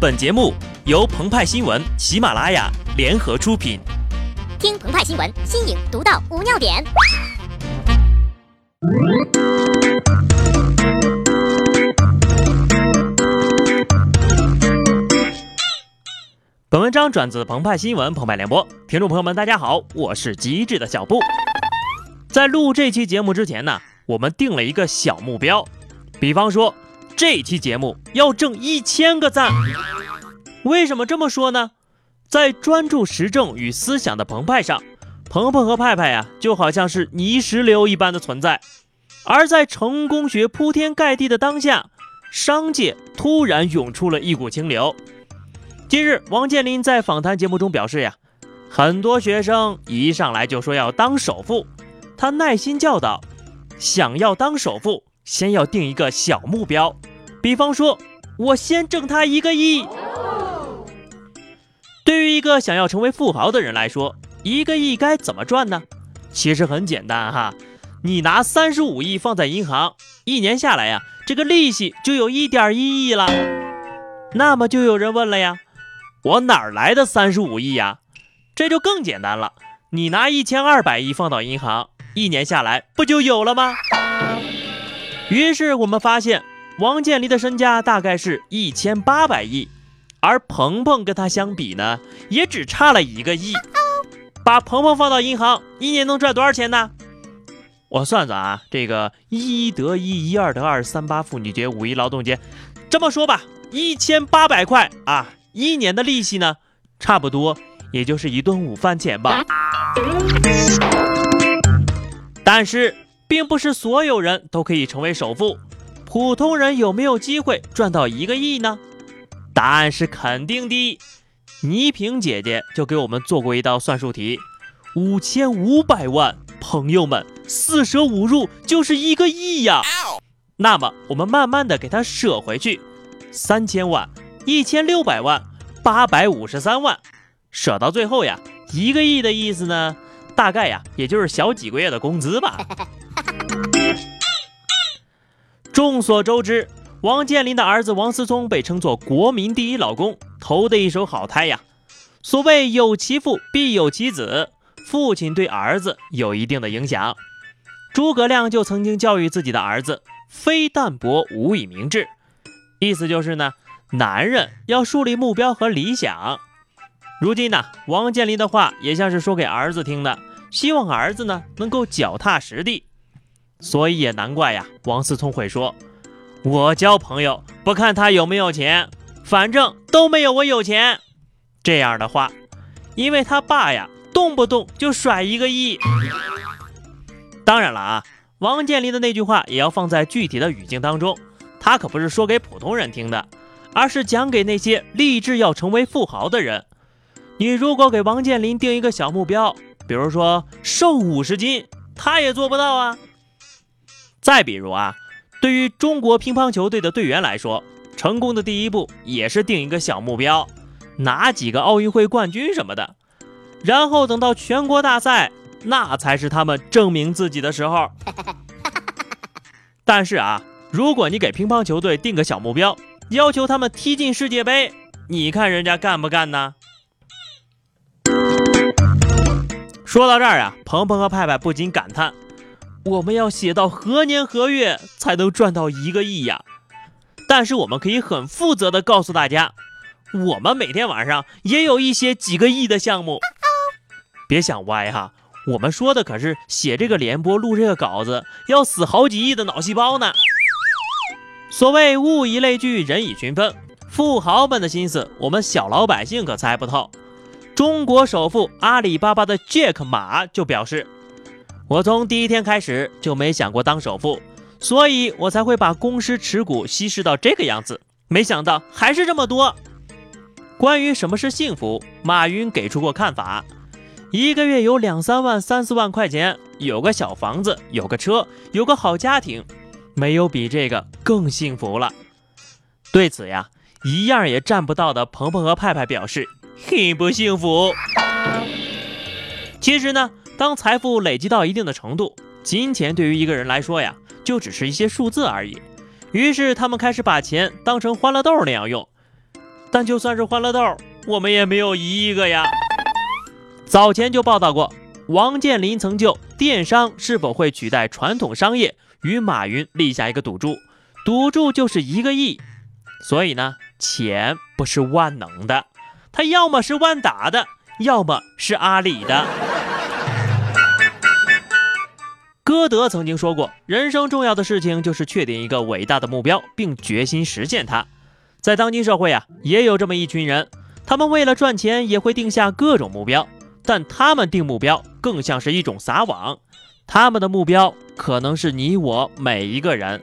本节目由澎湃新闻、喜马拉雅联合出品。听澎湃新闻，新颖独到，无尿点。本文章转自澎湃新闻《澎湃联播，听众朋友们，大家好，我是机智的小布。在录这期节目之前呢，我们定了一个小目标，比方说这期节目要挣一千个赞。为什么这么说呢？在专注时政与思想的澎湃上，鹏鹏和派派呀，就好像是泥石流一般的存在；而在成功学铺天盖地的当下，商界突然涌出了一股清流。近日，王健林在访谈节目中表示呀，很多学生一上来就说要当首富，他耐心教导，想要当首富，先要定一个小目标，比方说，我先挣他一个亿。对于一个想要成为富豪的人来说，一个亿该怎么赚呢？其实很简单哈，你拿三十五亿放在银行，一年下来呀，这个利息就有一点一亿了。那么就有人问了呀，我哪儿来的三十五亿呀？这就更简单了，你拿一千二百亿放到银行，一年下来不就有了吗？于是我们发现，王健林的身家大概是一千八百亿。而鹏鹏跟他相比呢，也只差了一个亿。把鹏鹏放到银行，一年能赚多少钱呢？我算算啊，这个一得一，一二得二，三八妇女节，五一劳动节，这么说吧，一千八百块啊，一年的利息呢，差不多也就是一顿午饭钱吧。但是，并不是所有人都可以成为首富，普通人有没有机会赚到一个亿呢？答案是肯定的，倪萍姐姐就给我们做过一道算术题，五千五百万，朋友们，四舍五入就是一个亿呀。那么我们慢慢的给它舍回去，三千万，一千六百万，八百五十三万，舍到最后呀，一个亿的意思呢，大概呀，也就是小几个月的工资吧。众所周知。王健林的儿子王思聪被称作国民第一老公，投的一手好胎呀。所谓有其父必有其子，父亲对儿子有一定的影响。诸葛亮就曾经教育自己的儿子：“非淡泊无以明志。”意思就是呢，男人要树立目标和理想。如今呢，王健林的话也像是说给儿子听的，希望儿子呢能够脚踏实地。所以也难怪呀，王思聪会说。我交朋友不看他有没有钱，反正都没有我有钱。这样的话，因为他爸呀，动不动就甩一个亿。当然了啊，王健林的那句话也要放在具体的语境当中，他可不是说给普通人听的，而是讲给那些立志要成为富豪的人。你如果给王健林定一个小目标，比如说瘦五十斤，他也做不到啊。再比如啊。对于中国乒乓球队的队员来说，成功的第一步也是定一个小目标，拿几个奥运会冠军什么的，然后等到全国大赛，那才是他们证明自己的时候。但是啊，如果你给乒乓球队定个小目标，要求他们踢进世界杯，你看人家干不干呢？说到这儿啊，鹏鹏和派派不禁感叹。我们要写到何年何月才能赚到一个亿呀？但是我们可以很负责的告诉大家，我们每天晚上也有一些几个亿的项目。别想歪哈，我们说的可是写这个联播、录这个稿子要死好几亿的脑细胞呢。所谓物以类聚，人以群分，富豪们的心思，我们小老百姓可猜不透。中国首富阿里巴巴的 Jack 马就表示。我从第一天开始就没想过当首富，所以我才会把公司持股稀释到这个样子。没想到还是这么多。关于什么是幸福，马云给出过看法：一个月有两三万、三四万块钱，有个小房子，有个车，有个好家庭，没有比这个更幸福了。对此呀，一样也占不到的鹏鹏和派派表示很不幸福。其实呢。当财富累积到一定的程度，金钱对于一个人来说呀，就只是一些数字而已。于是他们开始把钱当成欢乐豆那样用。但就算是欢乐豆，我们也没有一亿个呀。早前就报道过，王健林曾就电商是否会取代传统商业与马云立下一个赌注，赌注就是一个亿。所以呢，钱不是万能的，它要么是万达的，要么是阿里的。歌德曾经说过，人生重要的事情就是确定一个伟大的目标，并决心实现它。在当今社会啊，也有这么一群人，他们为了赚钱也会定下各种目标，但他们定目标更像是一种撒网，他们的目标可能是你我每一个人。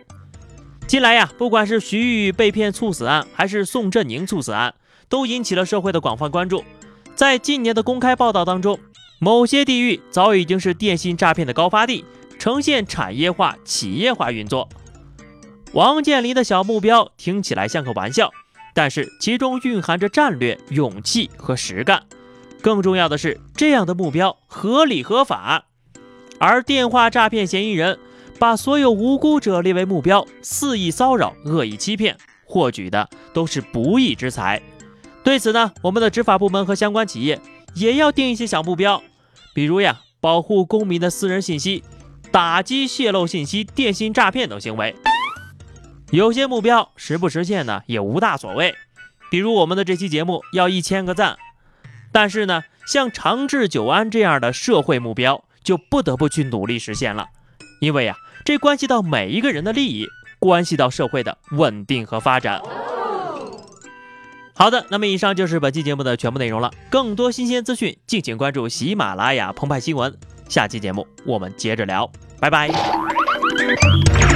近来呀，不管是徐玉被骗猝死案，还是宋振宁猝死案，都引起了社会的广泛关注。在近年的公开报道当中，某些地域早已经是电信诈骗的高发地。呈现产业化、企业化运作。王健林的小目标听起来像个玩笑，但是其中蕴含着战略、勇气和实干。更重要的是，这样的目标合理合法。而电话诈骗嫌疑人把所有无辜者列为目标，肆意骚扰、恶意欺骗，获取的都是不义之财。对此呢，我们的执法部门和相关企业也要定一些小目标，比如呀，保护公民的私人信息。打击泄露信息、电信诈骗等行为，有些目标实不实现呢，也无大所谓。比如我们的这期节目要一千个赞，但是呢，像长治久安这样的社会目标，就不得不去努力实现了，因为呀，这关系到每一个人的利益，关系到社会的稳定和发展。好的，那么以上就是本期节目的全部内容了。更多新鲜资讯，敬请关注喜马拉雅澎湃新闻。下期节目我们接着聊，拜拜。